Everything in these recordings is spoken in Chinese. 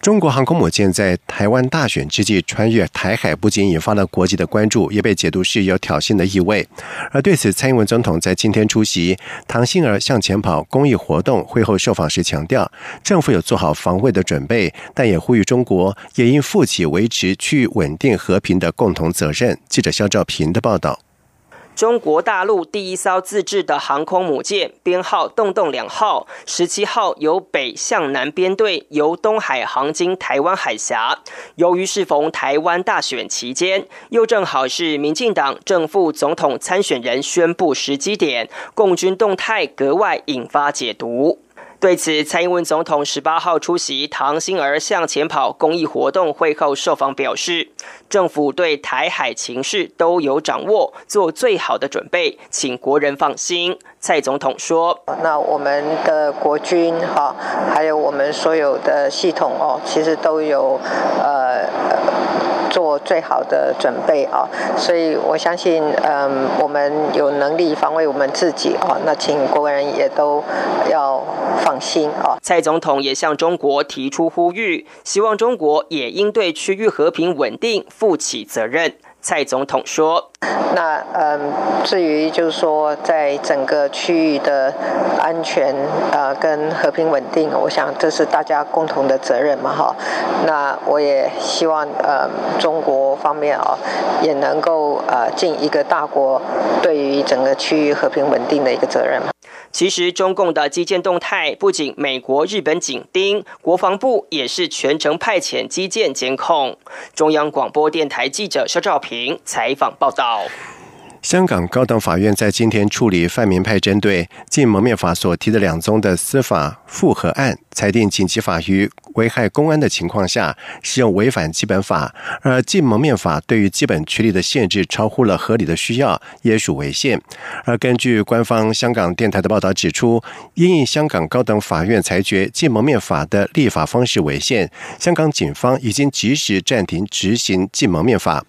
中国航空母舰在台湾大选之际穿越台海，不仅引发了国际的关注，也被解读是有挑衅的意味。而对此，蔡英文总统在今天出席“唐心儿向前跑”公益活动会后受访时强调，政府有做好防卫的准备，但也呼吁中国也应负起维持区域稳定和平的共同责任。记者肖兆平的报道。中国大陆第一艘自制的航空母舰，编号“洞洞两号”，十七号由北向南编队，由东海航经台湾海峡。由于适逢台湾大选期间，又正好是民进党正副总统参选人宣布时机点，共军动态格外引发解读。对此，蔡英文总统十八号出席“唐心儿向前跑”公益活动会后受访表示，政府对台海情势都有掌握，做最好的准备，请国人放心。蔡总统说：“那我们的国军哈，还有我们所有的系统哦，其实都有呃。”做最好的准备啊，所以我相信，嗯，我们有能力防卫我们自己啊。那请国人也都要放心啊。蔡总统也向中国提出呼吁，希望中国也应对区域和平稳定负起责任。蔡总统说：“那嗯，至于就是说，在整个区域的安全呃跟和平稳定，我想这是大家共同的责任嘛，哈。那我也希望呃中国方面啊也能够呃尽一个大国对于整个区域和平稳定的一个责任嘛。”其实，中共的基建动态不仅美国、日本紧盯，国防部也是全程派遣基建监控。中央广播电台记者肖兆平采访报道。香港高等法院在今天处理泛民派针对《禁蒙面法》所提的两宗的司法复核案，裁定紧急法于危害公安的情况下，使用违反基本法；而《禁蒙面法》对于基本权利的限制超乎了合理的需要，也属违宪。而根据官方香港电台的报道指出，因应香港高等法院裁决《禁蒙面法》的立法方式违宪，香港警方已经及时暂停执行《禁蒙面法》。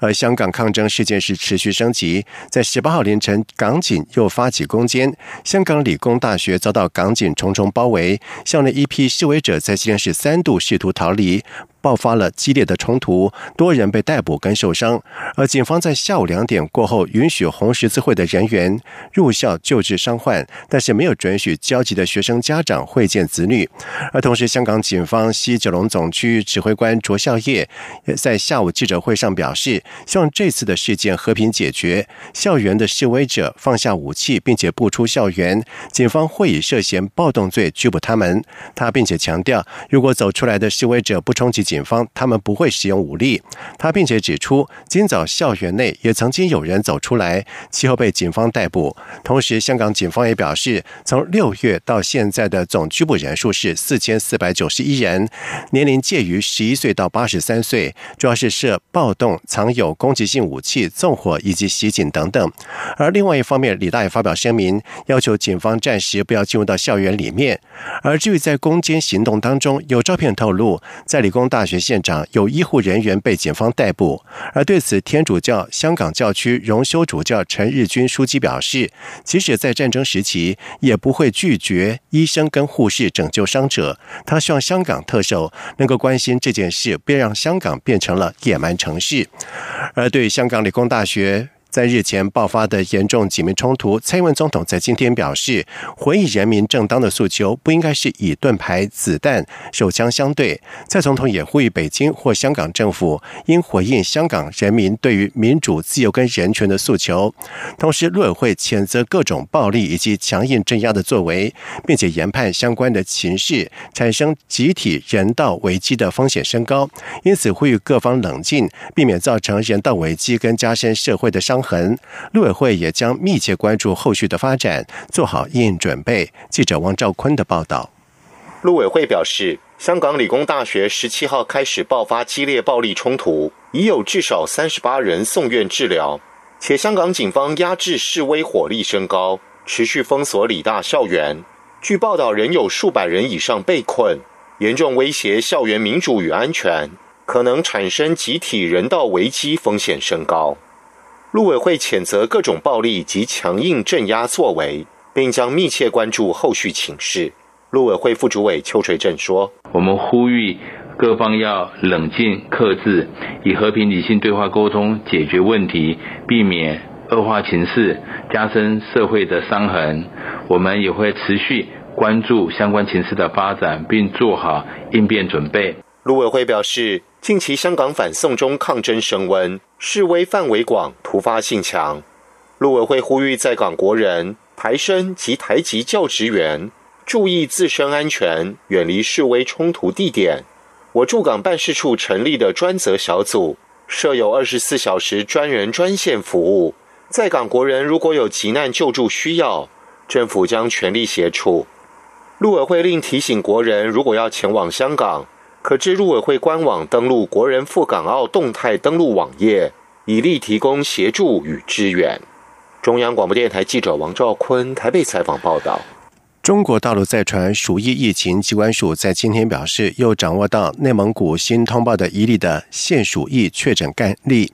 而香港抗争事件是持续升级。在十八号凌晨，港警又发起攻坚，香港理工大学遭到港警重重包围，校内一批示威者在西安市三度试图逃离。爆发了激烈的冲突，多人被逮捕跟受伤。而警方在下午两点过后，允许红十字会的人员入校救治伤患，但是没有准许焦急的学生家长会见子女。而同时，香港警方西九龙总区指挥官卓孝业也在下午记者会上表示，希望这次的事件和平解决，校园的示威者放下武器，并且不出校园，警方会以涉嫌暴动罪拘捕他们。他并且强调，如果走出来的示威者不冲击，警方他们不会使用武力。他并且指出，今早校园内也曾经有人走出来，其后被警方逮捕。同时，香港警方也表示，从六月到现在的总拘捕人数是四千四百九十一人，年龄介于十一岁到八十三岁，主要是涉暴动、藏有攻击性武器、纵火以及袭警等等。而另外一方面，李大爷发表声明，要求警方暂时不要进入到校园里面。而至于在攻坚行动当中，有照片透露，在理工大。大学现场有医护人员被警方逮捕，而对此，天主教香港教区荣休主教陈日军书记表示，即使在战争时期，也不会拒绝医生跟护士拯救伤者。他希望香港特首能够关心这件事，别让香港变成了野蛮城市。而对香港理工大学。在日前爆发的严重警民冲突，蔡英文总统在今天表示，回应人民正当的诉求，不应该是以盾牌、子弹、手枪相对。蔡总统也呼吁北京或香港政府应回应香港人民对于民主、自由跟人权的诉求。同时，陆委会谴责各种暴力以及强硬镇压的作为，并且研判相关的情势产生集体人道危机的风险升高，因此呼吁各方冷静，避免造成人道危机跟加深社会的伤。痕，陆委会也将密切关注后续的发展，做好应应准备。记者王兆坤的报道。陆委会表示，香港理工大学十七号开始爆发激烈暴力冲突，已有至少三十八人送院治疗，且香港警方压制示威火力升高，持续封锁理大校园。据报道，仍有数百人以上被困，严重威胁校园民主与安全，可能产生集体人道危机，风险升高。陆委会谴责各种暴力及强硬镇压作为，并将密切关注后续情势。陆委会副主委邱垂正说：“我们呼吁各方要冷静克制，以和平理性对话沟通解决问题，避免恶化情势，加深社会的伤痕。我们也会持续关注相关情势的发展，并做好应变准备。”陆委会表示。近期香港反送中抗争升温，示威范围广，突发性强。陆委会呼吁在港国人、台生及台籍教职员注意自身安全，远离示威冲突地点。我驻港办事处成立的专责小组，设有二十四小时专人专线服务。在港国人如果有急难救助需要，政府将全力协助。陆委会另提醒国人，如果要前往香港。可至入委会官网登录国人赴港澳动态登录网页，以利提供协助与支援。中央广播电台记者王兆坤台北采访报道。中国大陆在传鼠疫疫情，机关署在今天表示，又掌握到内蒙古新通报的一例的现鼠疫确诊案例。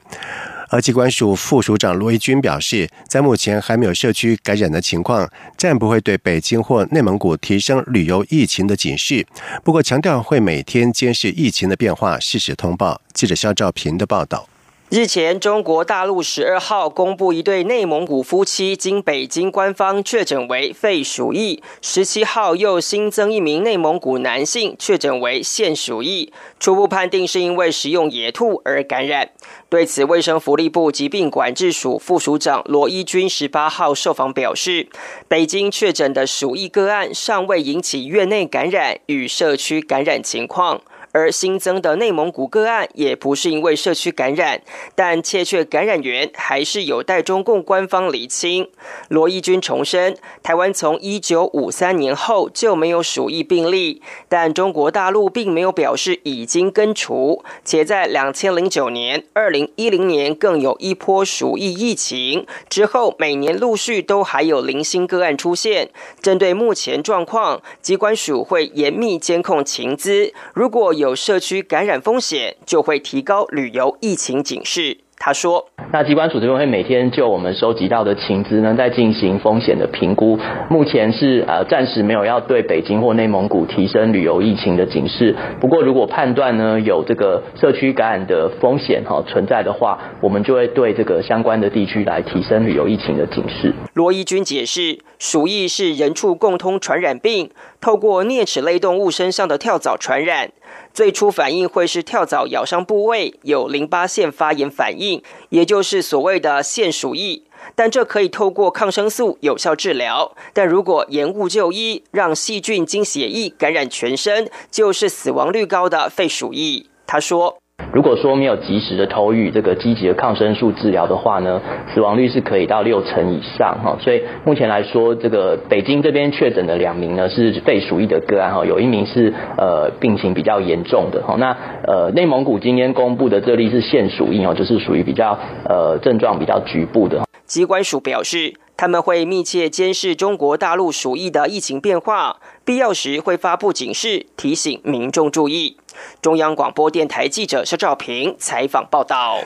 而机关署副署长罗一军表示，在目前还没有社区感染的情况，暂不会对北京或内蒙古提升旅游疫情的警示。不过，强调会每天监视疫情的变化，适时通报。记者肖兆平的报道。日前，中国大陆十二号公布一对内蒙古夫妻经北京官方确诊为肺鼠疫，十七号又新增一名内蒙古男性确诊为腺鼠疫，初步判定是因为食用野兔而感染。对此，卫生福利部疾病管制署副署长罗一军十八号受访表示，北京确诊的鼠疫个案尚未引起院内感染与社区感染情况。而新增的内蒙古个案也不是因为社区感染，但切感染源还是有待中共官方厘清。罗义军重申，台湾从一九五三年后就没有鼠疫病例，但中国大陆并没有表示已经根除，且在两千零九年、二零一零年更有一波鼠疫疫情，之后每年陆续都还有零星个案出现。针对目前状况，机关署会严密监控情资，如果有社区感染风险，就会提高旅游疫情警示。他说：“那机关署这边会每天就我们收集到的情资呢，在进行风险的评估。目前是呃暂时没有要对北京或内蒙古提升旅游疫情的警示。不过如果判断呢有这个社区感染的风险哈存在的话，我们就会对这个相关的地区来提升旅游疫情的警示。”罗一军解释，鼠疫是人畜共通传染病，透过啮齿类动物身上的跳蚤传染。最初反应会是跳蚤咬伤部位有淋巴腺发炎反应，也就是所谓的腺鼠疫，但这可以透过抗生素有效治疗。但如果延误就医，让细菌经血液感染全身，就是死亡率高的肺鼠疫。他说。如果说没有及时的投予这个积极的抗生素治疗的话呢，死亡率是可以到六成以上哈。所以目前来说，这个北京这边确诊的两名呢是肺鼠疫的个案哈，有一名是呃病情比较严重的哈。那呃内蒙古今天公布的这例是腺鼠疫哦，就是属于比较呃症状比较局部的。机关署表示。他们会密切监视中国大陆鼠疫的疫情变化，必要时会发布警示，提醒民众注意。中央广播电台记者肖兆平采访报道。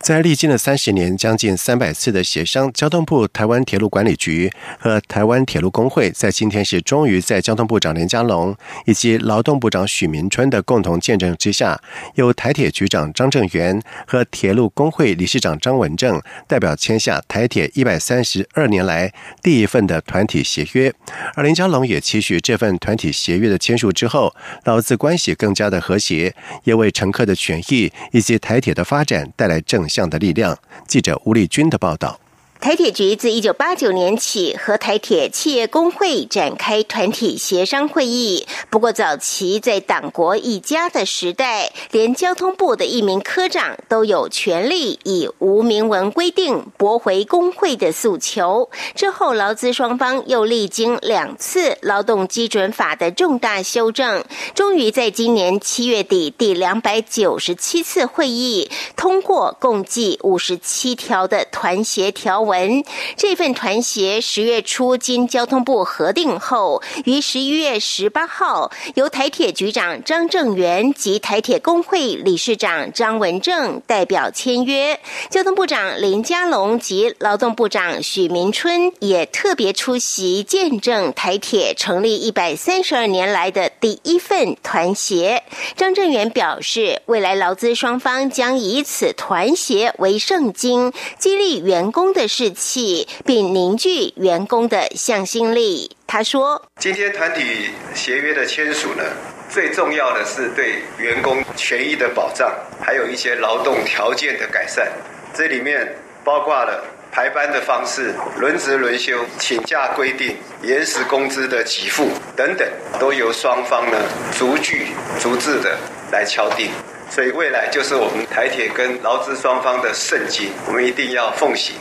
在历经了三十年、将近三百次的协商，交通部台湾铁路管理局和台湾铁路工会在今天是终于在交通部长林家龙以及劳动部长许明春的共同见证之下，由台铁局长张正元和铁路工会理事长张文正代表签下台铁一百三十二年来第一份的团体协约。而林家龙也期许这份团体协约的签署之后，劳资关系更加的和谐，也为乘客的权益以及台铁的发展带来正。向的力量。记者吴丽君的报道。台铁局自一九八九年起和台铁企业工会展开团体协商会议。不过，早期在党国一家的时代，连交通部的一名科长都有权利以无明文规定驳回工会的诉求。之后，劳资双方又历经两次劳动基准法的重大修正，终于在今年七月底第两百九十七次会议通过共计五十七条的团协条文。这份团协十月初经交通部核定后，于十一月十八号由台铁局长张正元及台铁工会理事长张文正代表签约。交通部长林佳龙及劳动部长许明春也特别出席，见证台铁成立一百三十二年来的第一份团协。张正元表示，未来劳资双方将以此团协为圣经，激励员工的士气，并凝聚员工的向心力。他说：“今天团体协约的签署呢，最重要的是对员工权益的保障，还有一些劳动条件的改善。这里面包括了排班的方式、轮值轮休、请假规定、延时工资的给付等等，都由双方呢逐句逐字的来敲定。”所以未来就是我们台铁跟劳资双方的圣经，我们一定要奉行。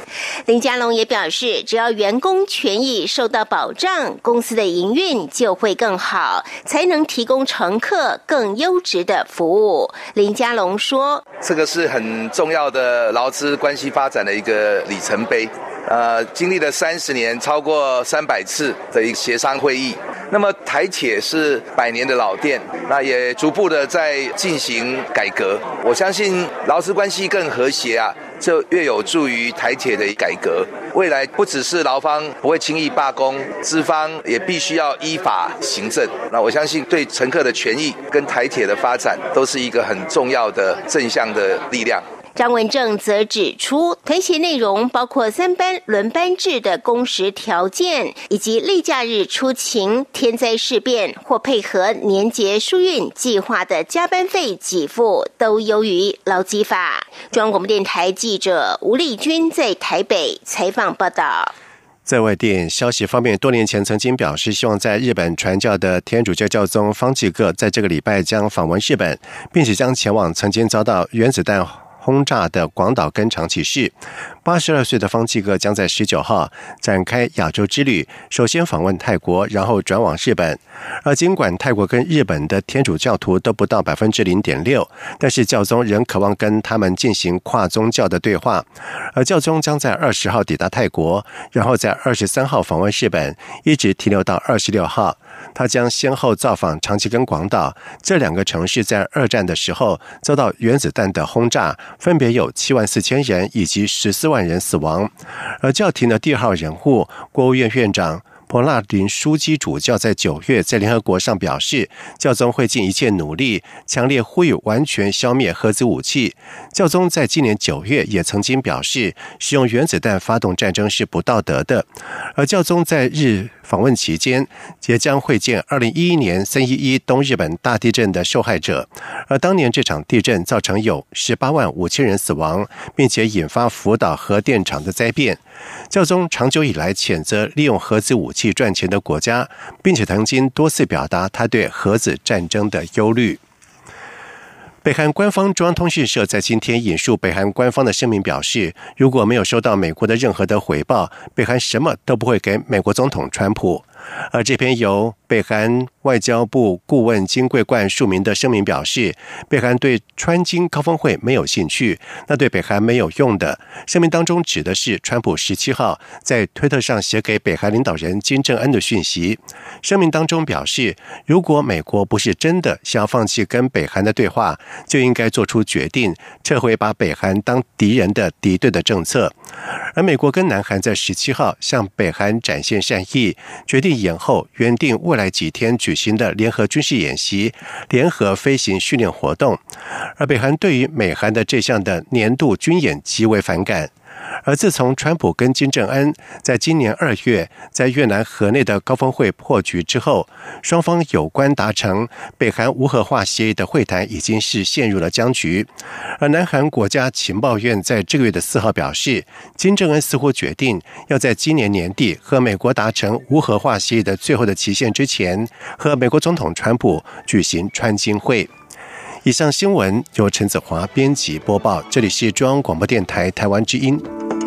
林佳龙也表示，只要员工权益受到保障，公司的营运就会更好，才能提供乘客更优质的服务。林佳龙说：“这个是很重要的劳资关系发展的一个里程碑。呃，经历了三十年，超过三百次的一个协商会议。”那么台铁是百年的老店，那也逐步的在进行改革。我相信劳资关系更和谐啊，就越有助于台铁的改革。未来不只是劳方不会轻易罢工，资方也必须要依法行政。那我相信对乘客的权益跟台铁的发展都是一个很重要的正向的力量。张文正则指出，团协内容包括三班轮班制的工时条件，以及例假日出勤、天灾事变或配合年节疏运计划的加班费给付，都优于劳基法。中央广播电台记者吴丽君在台北采访报道。在外电消息方面，多年前曾经表示希望在日本传教的天主教教宗方济各，在这个礼拜将访问日本，并且将前往曾经遭到原子弹。轰炸的广岛跟长崎市，八十二岁的方济各将在十九号展开亚洲之旅，首先访问泰国，然后转往日本。而尽管泰国跟日本的天主教徒都不到百分之零点六，但是教宗仍渴望跟他们进行跨宗教的对话。而教宗将在二十号抵达泰国，然后在二十三号访问日本，一直停留到二十六号。他将先后造访长崎跟广岛这两个城市，在二战的时候遭到原子弹的轰炸，分别有七万四千人以及十四万人死亡。而叫停的第二号人物，国务院院长。博纳林枢机主教在九月在联合国上表示，教宗会尽一切努力，强烈呼吁完全消灭核子武器。教宗在今年九月也曾经表示，使用原子弹发动战争是不道德的。而教宗在日访问期间，也将会见二零一一年三一一东日本大地震的受害者。而当年这场地震造成有十八万五千人死亡，并且引发福岛核电厂的灾变。教宗长久以来谴责利用核子武器赚钱的国家，并且曾经多次表达他对核子战争的忧虑。北韩官方中央通讯社在今天引述北韩官方的声明表示，如果没有收到美国的任何的回报，北韩什么都不会给美国总统川普。而这篇由北韩外交部顾问金贵冠署名的声明表示，北韩对川金高峰会没有兴趣，那对北韩没有用的。声明当中指的是川普十七号在推特上写给北韩领导人金正恩的讯息。声明当中表示，如果美国不是真的想要放弃跟北韩的对话，就应该做出决定，撤回把北韩当敌人的敌对的政策。而美国跟南韩在十七号向北韩展现善意，决定。延后原定未来几天举行的联合军事演习、联合飞行训练活动，而北韩对于美韩的这项的年度军演极为反感。而自从川普跟金正恩在今年二月在越南河内的高峰会破局之后，双方有关达成北韩无核化协议的会谈已经是陷入了僵局。而南韩国家情报院在这个月的四号表示，金正恩似乎决定要在今年年底和美国达成无核化协议的最后的期限之前，和美国总统川普举行川金会。以上新闻由陈子华编辑播报，这里是中央广播电台台湾之音。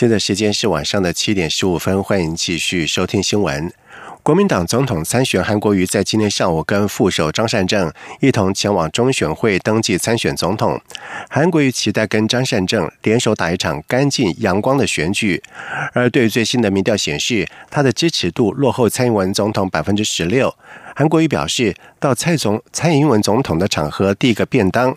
现在时间是晚上的七点十五分，欢迎继续收听新闻。国民党总统参选韩国瑜在今天上午跟副手张善政一同前往中选会登记参选总统。韩国瑜期待跟张善政联手打一场干净阳光的选举。而对最新的民调显示，他的支持度落后蔡英文总统百分之十六。韩国瑜表示，到蔡总蔡英文总统的场合递一个便当，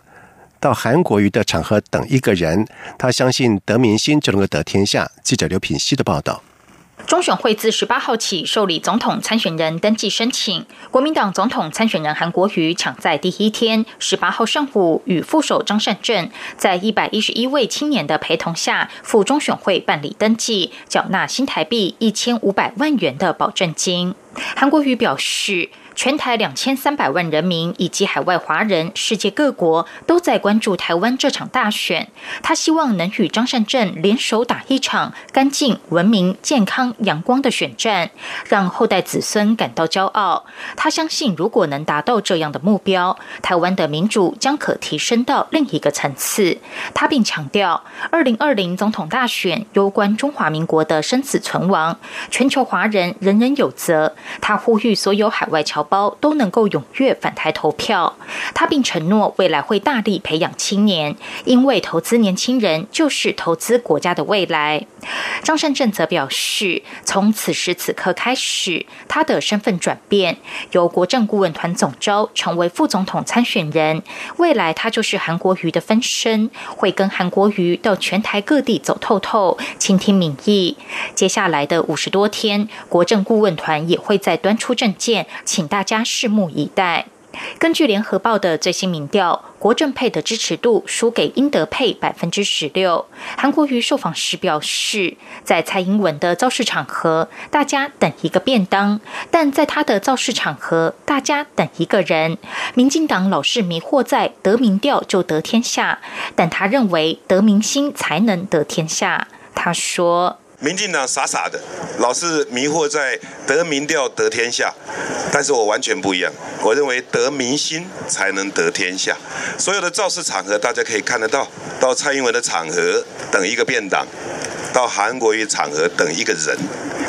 到韩国瑜的场合等一个人，他相信得民心就能够得天下。记者刘品希的报道。中选会自十八号起受理总统参选人登记申请，国民党总统参选人韩国瑜抢在第一天十八号上午与副手张善政在一百一十一位青年的陪同下赴中选会办理登记，缴纳新台币一千五百万元的保证金。韩国瑜表示。全台两千三百万人民以及海外华人、世界各国都在关注台湾这场大选。他希望能与张善政联手打一场干净、文明、健康、阳光的选战，让后代子孙感到骄傲。他相信，如果能达到这样的目标，台湾的民主将可提升到另一个层次。他并强调，二零二零总统大选攸关中华民国的生死存亡，全球华人人人有责。他呼吁所有海外侨。包都能够踊跃返台投票，他并承诺未来会大力培养青年，因为投资年轻人就是投资国家的未来。张善政则表示，从此时此刻开始，他的身份转变，由国政顾问团总召成为副总统参选人，未来他就是韩国瑜的分身，会跟韩国瑜到全台各地走透透，倾听民意。接下来的五十多天，国政顾问团也会再端出政见，请。大家拭目以待。根据联合报的最新民调，国政配的支持度输给英德配百分之十六。韩国瑜受访时表示，在蔡英文的造势场合，大家等一个便当；但在他的造势场合，大家等一个人。民进党老是迷惑在得民调就得天下，但他认为得民心才能得天下。他说。民进党傻傻的，老是迷惑在得民调得天下，但是我完全不一样。我认为得民心才能得天下。所有的造势场合，大家可以看得到，到蔡英文的场合等一个便当，到韩国瑜场合等一个人。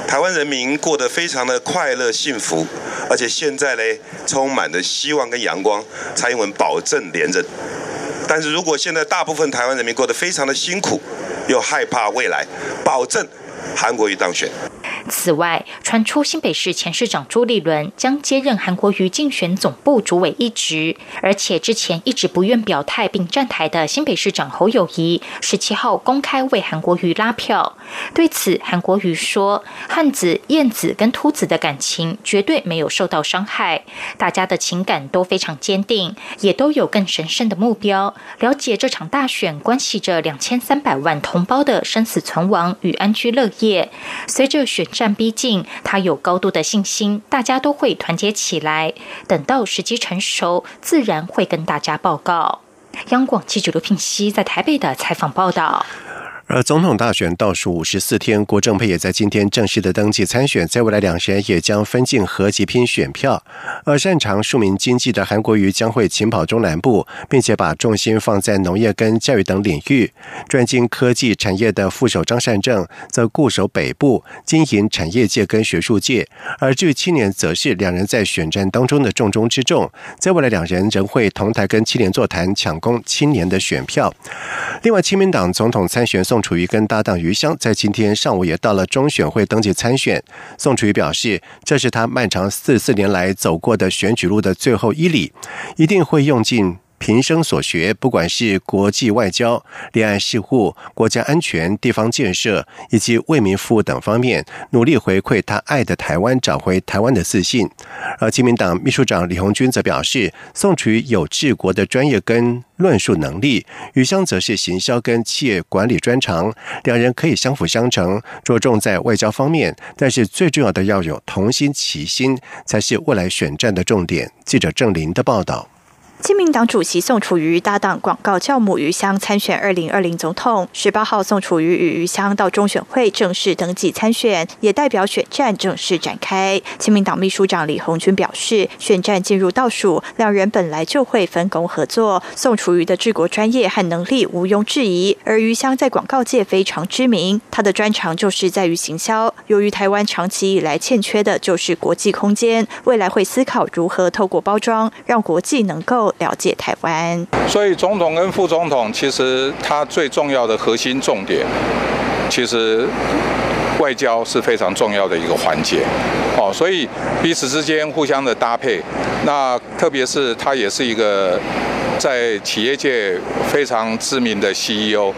台湾人民过得非常的快乐幸福，而且现在呢，充满着希望跟阳光。蔡英文保证连任，但是如果现在大部分台湾人民过得非常的辛苦，又害怕未来，保证。韩国瑜当选。此外，传出新北市前市长朱立伦将接任韩国瑜竞选总部主委一职，而且之前一直不愿表态并站台的新北市长侯友谊，十七号公开为韩国瑜拉票。对此，韩国瑜说：“汉子、燕子跟秃子的感情绝对没有受到伤害，大家的情感都非常坚定，也都有更神圣的目标。了解这场大选关系着两千三百万同胞的生死存亡与安居乐业，随着选。”战逼近，他有高度的信心，大家都会团结起来。等到时机成熟，自然会跟大家报告。央广记者刘品熙在台北的采访报道。而总统大选倒数五十四天，郭正佩也在今天正式的登记参选，在未来两人也将分进合集拼选票。而擅长庶民经济的韩国瑜将会勤跑中南部，并且把重心放在农业跟教育等领域。专精科技产业的副手张善政则固守北部，经营产业界跟学术界。而至于青年，则是两人在选战当中的重中之重。在未来两人仍会同台跟青年座谈，抢攻青年的选票。另外，亲民党总统参选宋宋楚瑜跟搭档余湘在今天上午也到了中选会登记参选。宋楚瑜表示，这是他漫长四四年来走过的选举路的最后一里，一定会用尽。平生所学，不管是国际外交、恋爱事务、国家安全、地方建设以及为民服务等方面，努力回馈他爱的台湾，找回台湾的自信。而亲民党秘书长李红军则表示，宋楚瑜有治国的专业跟论述能力，余香则是行销跟企业管理专长，两人可以相辅相成，着重在外交方面。但是最重要的要有同心齐心，才是未来选战的重点。记者郑林的报道。亲民党主席宋楚瑜搭档广告教母余香参选二零二零总统。十八号，宋楚瑜与余香到中选会正式登记参选，也代表选战正式展开。亲民党秘书长李红军表示，选战进入倒数，两人本来就会分工合作。宋楚瑜的治国专业和能力毋庸置疑，而余香在广告界非常知名，他的专长就是在于行销。由于台湾长期以来欠缺的就是国际空间，未来会思考如何透过包装，让国际能够。了解台湾，所以总统跟副总统其实他最重要的核心重点，其实外交是非常重要的一个环节，哦，所以彼此之间互相的搭配，那特别是他也是一个。在企业界非常知名的 CEO，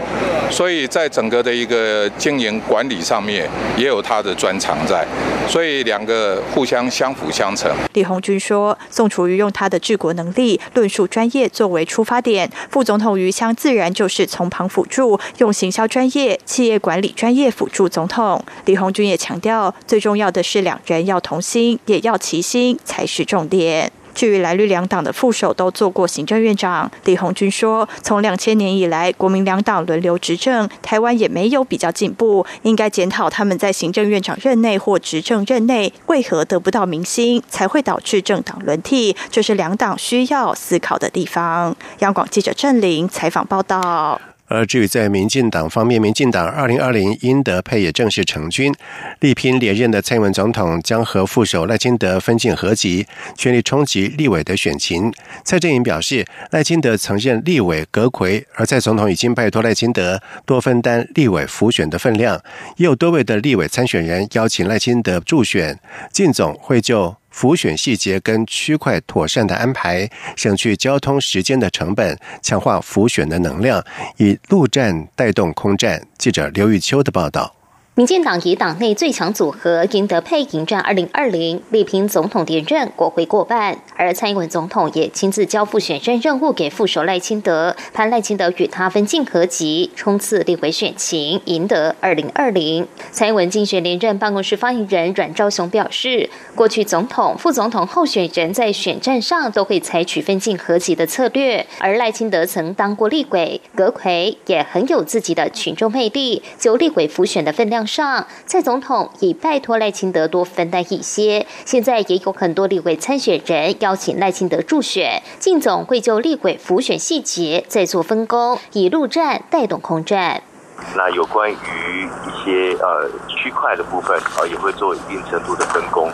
所以在整个的一个经营管理上面也有他的专长在，所以两个互相相辅相成。李红军说：“宋楚瑜用他的治国能力、论述专业作为出发点，副总统余香自然就是从旁辅助，用行销专业、企业管理专业辅助总统。”李红军也强调，最重要的是两人要同心，也要齐心才是重点。至于蓝绿两党的副手都做过行政院长，李鸿军说：“从两千年以来，国民两党轮流执政，台湾也没有比较进步，应该检讨他们在行政院长任内或执政任内为何得不到民心，才会导致政党轮替，这是两党需要思考的地方。”央广记者郑玲采访报道。而至于在民进党方面，民进党二零二零英德配也正式成军，力拼连任的蔡英文总统将和副手赖清德分进合集，全力冲击立委的选情。蔡正营表示，赖清德曾任立委阁魁，而蔡总统已经拜托赖清德多分担立委辅选的分量，也有多位的立委参选人邀请赖清德助选，靳总会就。浮选细节跟区块妥善的安排，省去交通时间的成本，强化浮选的能量，以陆战带动空战。记者刘玉秋的报道。民进党以党内最强组合赢得配迎战二零二零，力拼总统连任，国会过半。而蔡英文总统也亲自交付选战任务给副手赖清德，盼赖清德与他分进合集，冲刺立委选情，赢得二零二零。蔡英文竞选连任办公室发言人阮昭雄表示，过去总统、副总统候选人在选战上都会采取分进合集的策略，而赖清德曾当过立委、阁魁，也很有自己的群众魅力，就立委辅选的分量。上蔡总统已拜托赖清德多分担一些，现在也有很多立委参选人邀请赖清德助选，靳总会就立委辅选细节再做分工，以陆战带动空战。那有关于一些呃区块的部分，呃也会做一定程度的分工，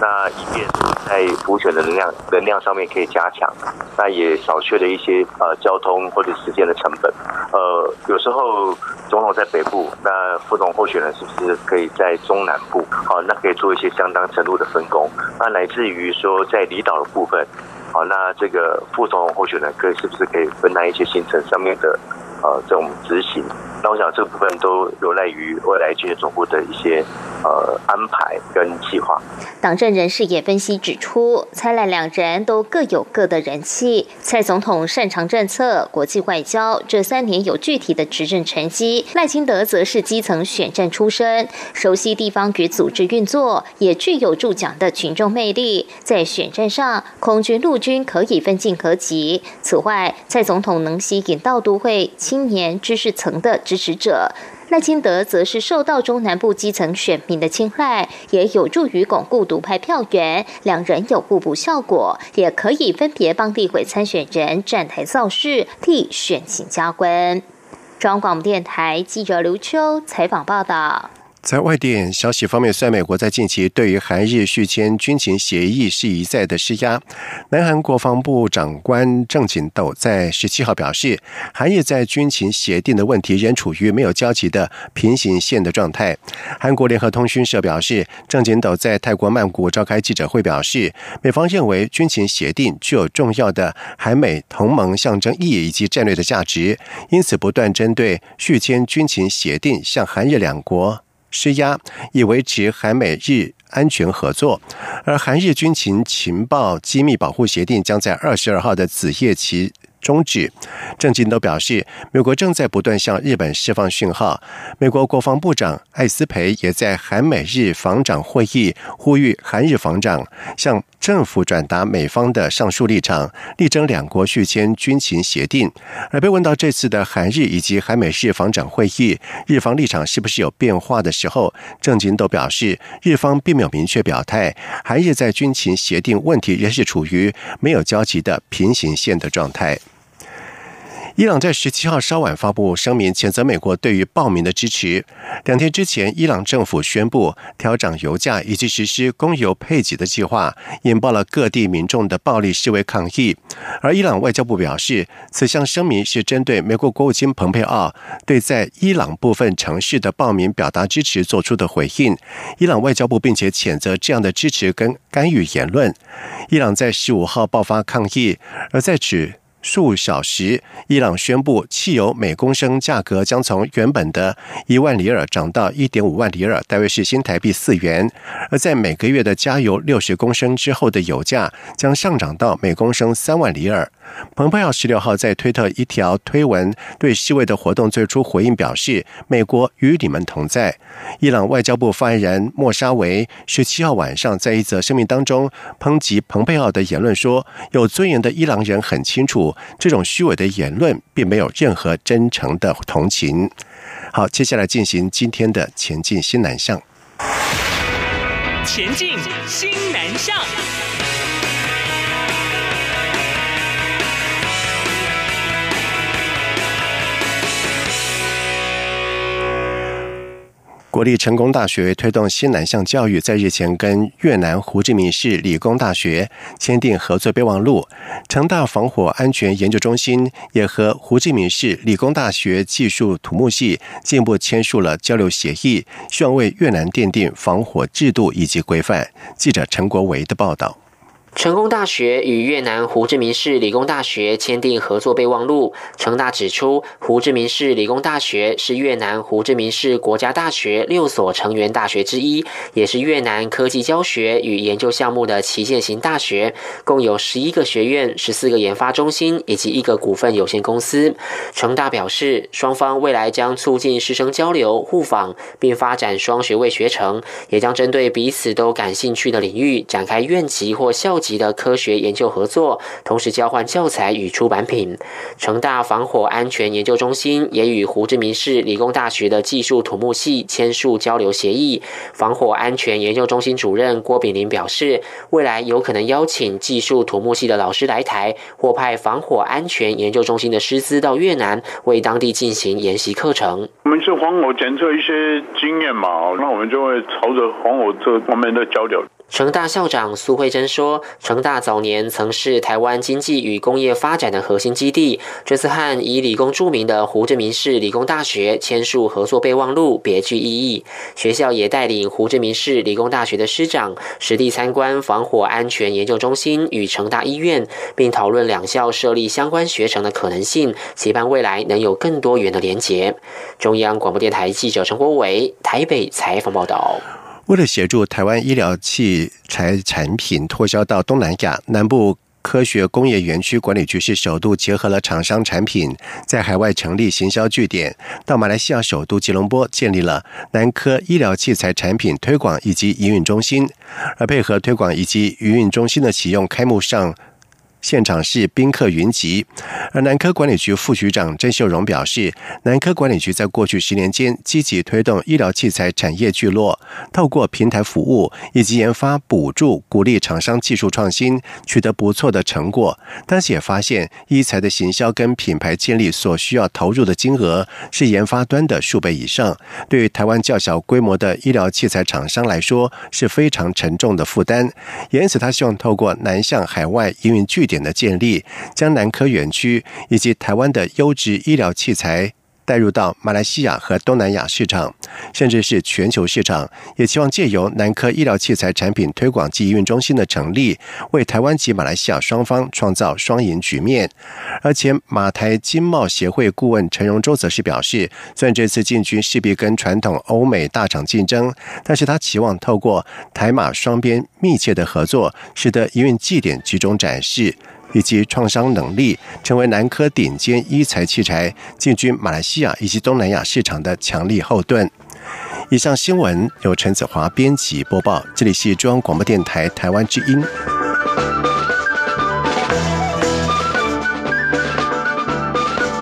那以便在补选的能量能量上面可以加强，那也少缺了一些呃交通或者时间的成本。呃，有时候总统在北部，那副总候选人是不是可以在中南部？好，那可以做一些相当程度的分工。那乃至于说在离岛的部分，好，那这个副总候选人可以是不是可以分担一些行程上面的呃这种执行？那我想这部分都有赖于未来军总部的一些呃安排跟计划。党政人士也分析指出，蔡赖两人都各有各的人气。蔡总统擅长政策、国际外交，这三年有具体的执政成绩；赖清德则是基层选战出身，熟悉地方与组织运作，也具有助讲的群众魅力。在选战上，空军、陆军可以分进合集。此外，蔡总统能吸引到都会青年知识层的。支持者赖清德则是受到中南部基层选民的青睐，也有助于巩固独派票源。两人有互补效果，也可以分别帮立委参选人站台造势，替选情加温。中广电台记者刘秋采访报道。在外电消息方面，虽然美国在近期对于韩日续签军情协议是一再的施压，南韩国防部长官郑景斗在十七号表示，韩日在军情协定的问题仍处于没有交集的平行线的状态。韩国联合通讯社表示，郑景斗在泰国曼谷召开记者会表示，美方认为军情协定具有重要的韩美同盟象征意义以及战略的价值，因此不断针对续签军情协定向韩日两国。施压以维持韩美日安全合作，而韩日军情情报机密保护协定将在二十二号的子夜期终止。郑金都表示，美国正在不断向日本释放讯号。美国国防部长艾斯培也在韩美日防长会议呼吁韩日防长向政府转达美方的上述立场，力争两国续签军情协定。而被问到这次的韩日以及韩美日防长会议，日方立场是不是有变化的时候，郑金都表示，日方并没有明确表态，韩日在军情协定问题仍是处于没有交集的平行线的状态。伊朗在十七号稍晚发布声明，谴责美国对于暴民的支持。两天之前，伊朗政府宣布调涨油价以及实施供油配给的计划，引爆了各地民众的暴力示威抗议。而伊朗外交部表示，此项声明是针对美国国务卿蓬佩奥对在伊朗部分城市的暴民表达支持做出的回应。伊朗外交部并且谴责这样的支持跟干预言论。伊朗在十五号爆发抗议，而在此。数小时，伊朗宣布汽油每公升价格将从原本的一万里尔涨到一点五万里尔，大约是新台币四元。而在每个月的加油六十公升之后的油价将上涨到每公升三万里尔。蓬佩奥十六号在推特一条推文对示威的活动最初回应表示：“美国与你们同在。”伊朗外交部发言人莫沙维十七号晚上在一则声明当中抨击蓬佩奥的言论说：“有尊严的伊朗人很清楚，这种虚伪的言论并没有任何真诚的同情。”好，接下来进行今天的前进新南向。前进新南向。国立成功大学推动新南向教育，在日前跟越南胡志明市理工大学签订合作备忘录。成大防火安全研究中心也和胡志明市理工大学技术土木系进一步签署了交流协议，希望为越南奠定防火制度以及规范。记者陈国维的报道。成功大学与越南胡志明市理工大学签订合作备忘录。成大指出，胡志明市理工大学是越南胡志明市国家大学六所成员大学之一，也是越南科技教学与研究项目的旗舰型大学，共有十一个学院、十四个研发中心以及一个股份有限公司。成大表示，双方未来将促进师生交流互访，并发展双学位学程，也将针对彼此都感兴趣的领域展开院级或校级。级的科学研究合作，同时交换教材与出版品。成大防火安全研究中心也与胡志明市理工大学的技术土木系签署交流协议。防火安全研究中心主任郭炳林表示，未来有可能邀请技术土木系的老师来台，或派防火安全研究中心的师资到越南为当地进行研习课程。我们是防火检测一些经验嘛，那我们就会朝着防火这方面的交流。成大校长苏慧珍说：“成大早年曾是台湾经济与工业发展的核心基地，这次和以理工著名的胡志明市理工大学签署合作备忘录，别具意义。学校也带领胡志明市理工大学的师长实地参观防火安全研究中心与成大医院，并讨论两校设立相关学程的可能性，期盼未来能有更多元的连结。”中央广播电台记者陈国伟台北采访报道。为了协助台湾医疗器材产品脱销到东南亚，南部科学工业园区管理局是首度结合了厂商产品，在海外成立行销据点，到马来西亚首都吉隆坡建立了南科医疗器材产品推广以及营运中心，而配合推广以及营运中心的启用，开幕上。现场是宾客云集，而南科管理局副局长郑秀荣表示，南科管理局在过去十年间积极推动医疗器材产业聚落，透过平台服务以及研发补助，鼓励厂商技术创新，取得不错的成果。但是也发现，医材的行销跟品牌建立所需要投入的金额是研发端的数倍以上，对于台湾较小规模的医疗器材厂商来说是非常沉重的负担。因此，他希望透过南向海外营运据点的建立，将南科园区以及台湾的优质医疗器材带入到马来西亚和东南亚市场，甚至是全球市场。也希望借由南科医疗器材产品推广及营运中心的成立，为台湾及马来西亚双方创造双赢局面。而且，马台经贸协会顾问陈荣洲则是表示，虽然这次进军势必跟传统欧美大厂竞争，但是他期望透过台马双边密切的合作，使得营运绩点集中展示。以及创伤能力，成为南科顶尖医材器材进军马来西亚以及东南亚市场的强力后盾。以上新闻由陈子华编辑播报，这里是中央广播电台台湾之音。